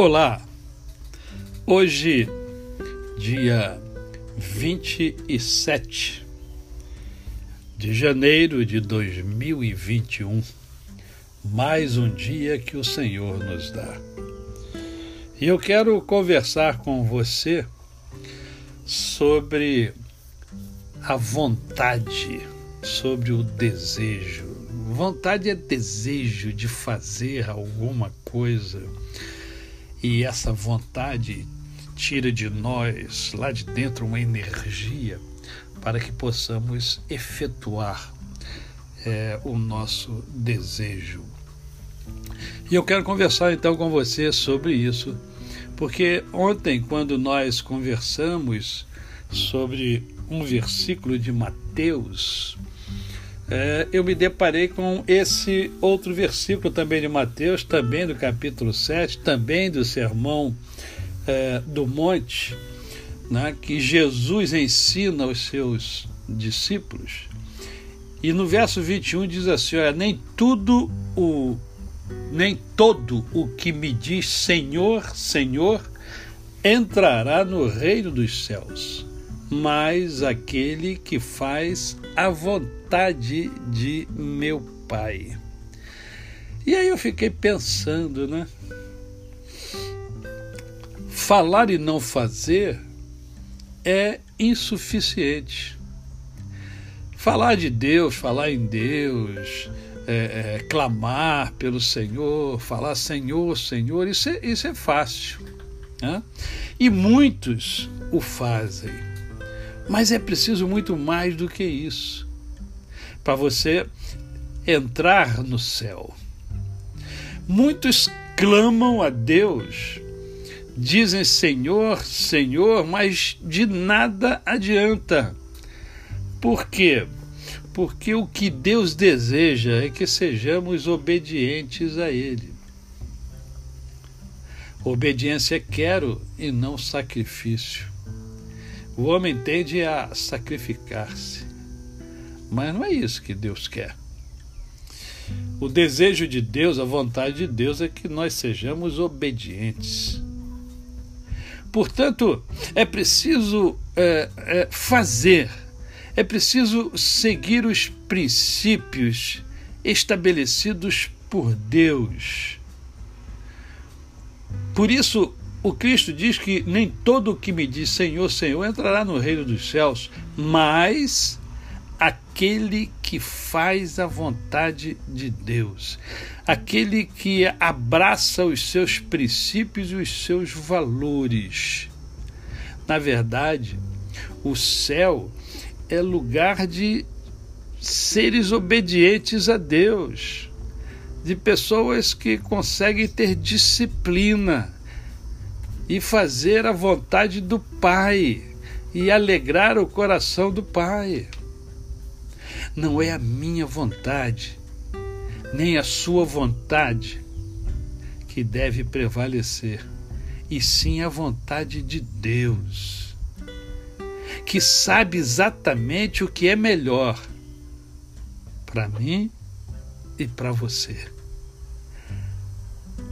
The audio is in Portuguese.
Olá! Hoje, dia 27 de janeiro de 2021, mais um dia que o Senhor nos dá. E eu quero conversar com você sobre a vontade, sobre o desejo. Vontade é desejo de fazer alguma coisa e essa vontade tira de nós, lá de dentro, uma energia para que possamos efetuar é, o nosso desejo. E eu quero conversar então com você sobre isso, porque ontem, quando nós conversamos sobre um versículo de Mateus, é, eu me deparei com esse outro versículo também de Mateus, também do capítulo 7, também do Sermão é, do Monte, né, que Jesus ensina aos seus discípulos. E no verso 21 diz assim: olha, nem tudo o nem todo o que me diz Senhor, Senhor entrará no reino dos céus, mas aquele que faz a vontade de meu Pai. E aí eu fiquei pensando, né? Falar e não fazer é insuficiente. Falar de Deus, falar em Deus, é, é, clamar pelo Senhor, falar Senhor, Senhor, isso é, isso é fácil. Né? E muitos o fazem. Mas é preciso muito mais do que isso para você entrar no céu. Muitos clamam a Deus, dizem Senhor, Senhor, mas de nada adianta. Por quê? Porque o que Deus deseja é que sejamos obedientes a Ele. Obediência é quero e não sacrifício. O homem tende a sacrificar-se, mas não é isso que Deus quer. O desejo de Deus, a vontade de Deus é que nós sejamos obedientes. Portanto, é preciso é, é, fazer, é preciso seguir os princípios estabelecidos por Deus. Por isso, o Cristo diz que nem todo o que me diz Senhor, Senhor entrará no reino dos céus, mas aquele que faz a vontade de Deus, aquele que abraça os seus princípios e os seus valores. Na verdade, o céu é lugar de seres obedientes a Deus, de pessoas que conseguem ter disciplina e fazer a vontade do Pai e alegrar o coração do Pai. Não é a minha vontade, nem a sua vontade que deve prevalecer, e sim a vontade de Deus, que sabe exatamente o que é melhor para mim e para você.